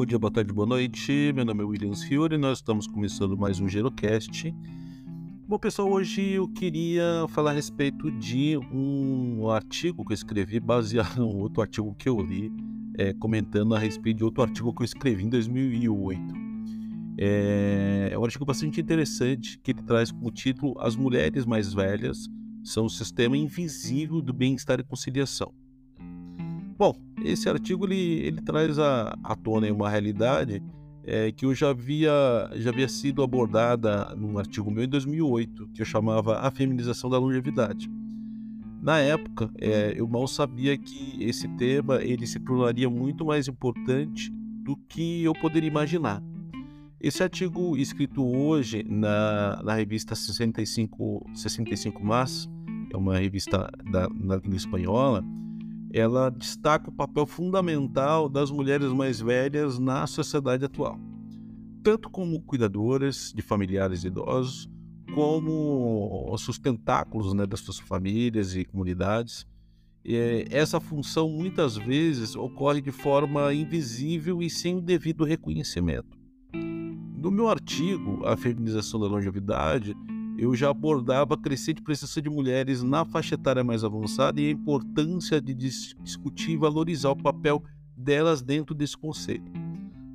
bom dia, boa tarde, boa noite. Meu nome é William Fiore e nós estamos começando mais um Gerocast. Bom, pessoal, hoje eu queria falar a respeito de um artigo que eu escrevi baseado em outro artigo que eu li, é, comentando a respeito de outro artigo que eu escrevi em 2008. É, é um artigo bastante interessante que ele traz como título As Mulheres Mais Velhas são o sistema invisível do bem-estar e conciliação. Bom, esse artigo ele, ele traz à, tona uma realidade é, que eu já havia, já havia sido abordada num artigo meu em 2008, que eu chamava A Feminização da Longevidade. Na época, é, eu mal sabia que esse tema ele se tornaria muito mais importante do que eu poderia imaginar. Esse artigo escrito hoje na, na revista 65, 65 Mas, é uma revista da, na língua espanhola, ela destaca o papel fundamental das mulheres mais velhas na sociedade atual, tanto como cuidadoras de familiares idosos, como sustentáculos né, das suas famílias e comunidades. E essa função muitas vezes ocorre de forma invisível e sem o devido reconhecimento. No meu artigo, A Feminização da Longevidade, eu já abordava a crescente presença de mulheres na faixa etária mais avançada e a importância de discutir e valorizar o papel delas dentro desse conceito.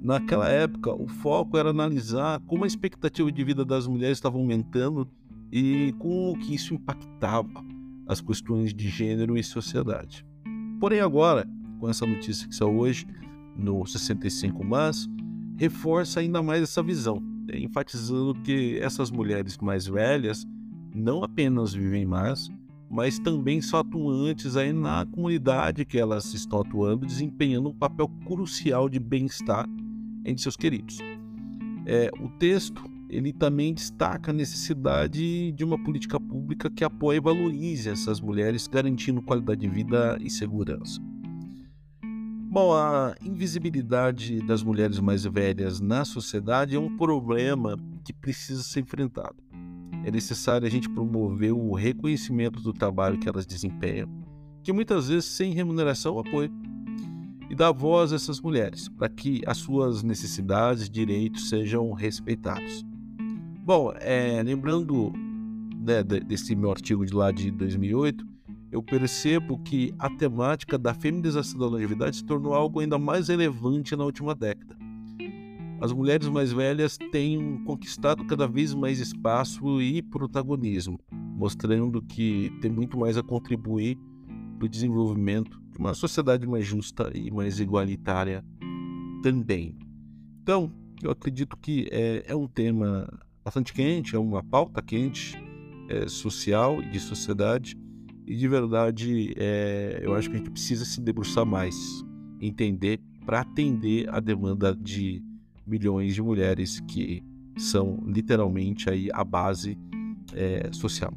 Naquela época, o foco era analisar como a expectativa de vida das mulheres estava aumentando e como que isso impactava as questões de gênero e sociedade. Porém, agora, com essa notícia que saiu hoje no 65 Mas, reforça ainda mais essa visão enfatizando que essas mulheres mais velhas não apenas vivem mais, mas também são atuantes aí na comunidade que elas estão atuando, desempenhando um papel crucial de bem-estar entre seus queridos. É, o texto ele também destaca a necessidade de uma política pública que apoie e valorize essas mulheres, garantindo qualidade de vida e segurança. Bom, a invisibilidade das mulheres mais velhas na sociedade é um problema que precisa ser enfrentado. É necessário a gente promover o reconhecimento do trabalho que elas desempenham, que muitas vezes sem remuneração ou apoio, e dar voz a essas mulheres para que as suas necessidades e direitos sejam respeitados. Bom, é, lembrando né, desse meu artigo de lá de 2008, eu percebo que a temática da feminização da longevidade se tornou algo ainda mais relevante na última década. As mulheres mais velhas têm conquistado cada vez mais espaço e protagonismo, mostrando que tem muito mais a contribuir para o desenvolvimento de uma sociedade mais justa e mais igualitária também. Então, eu acredito que é, é um tema bastante quente, é uma pauta quente é, social e de sociedade e de verdade, é, eu acho que a gente precisa se debruçar mais, entender, para atender a demanda de milhões de mulheres que são literalmente aí a base é, social.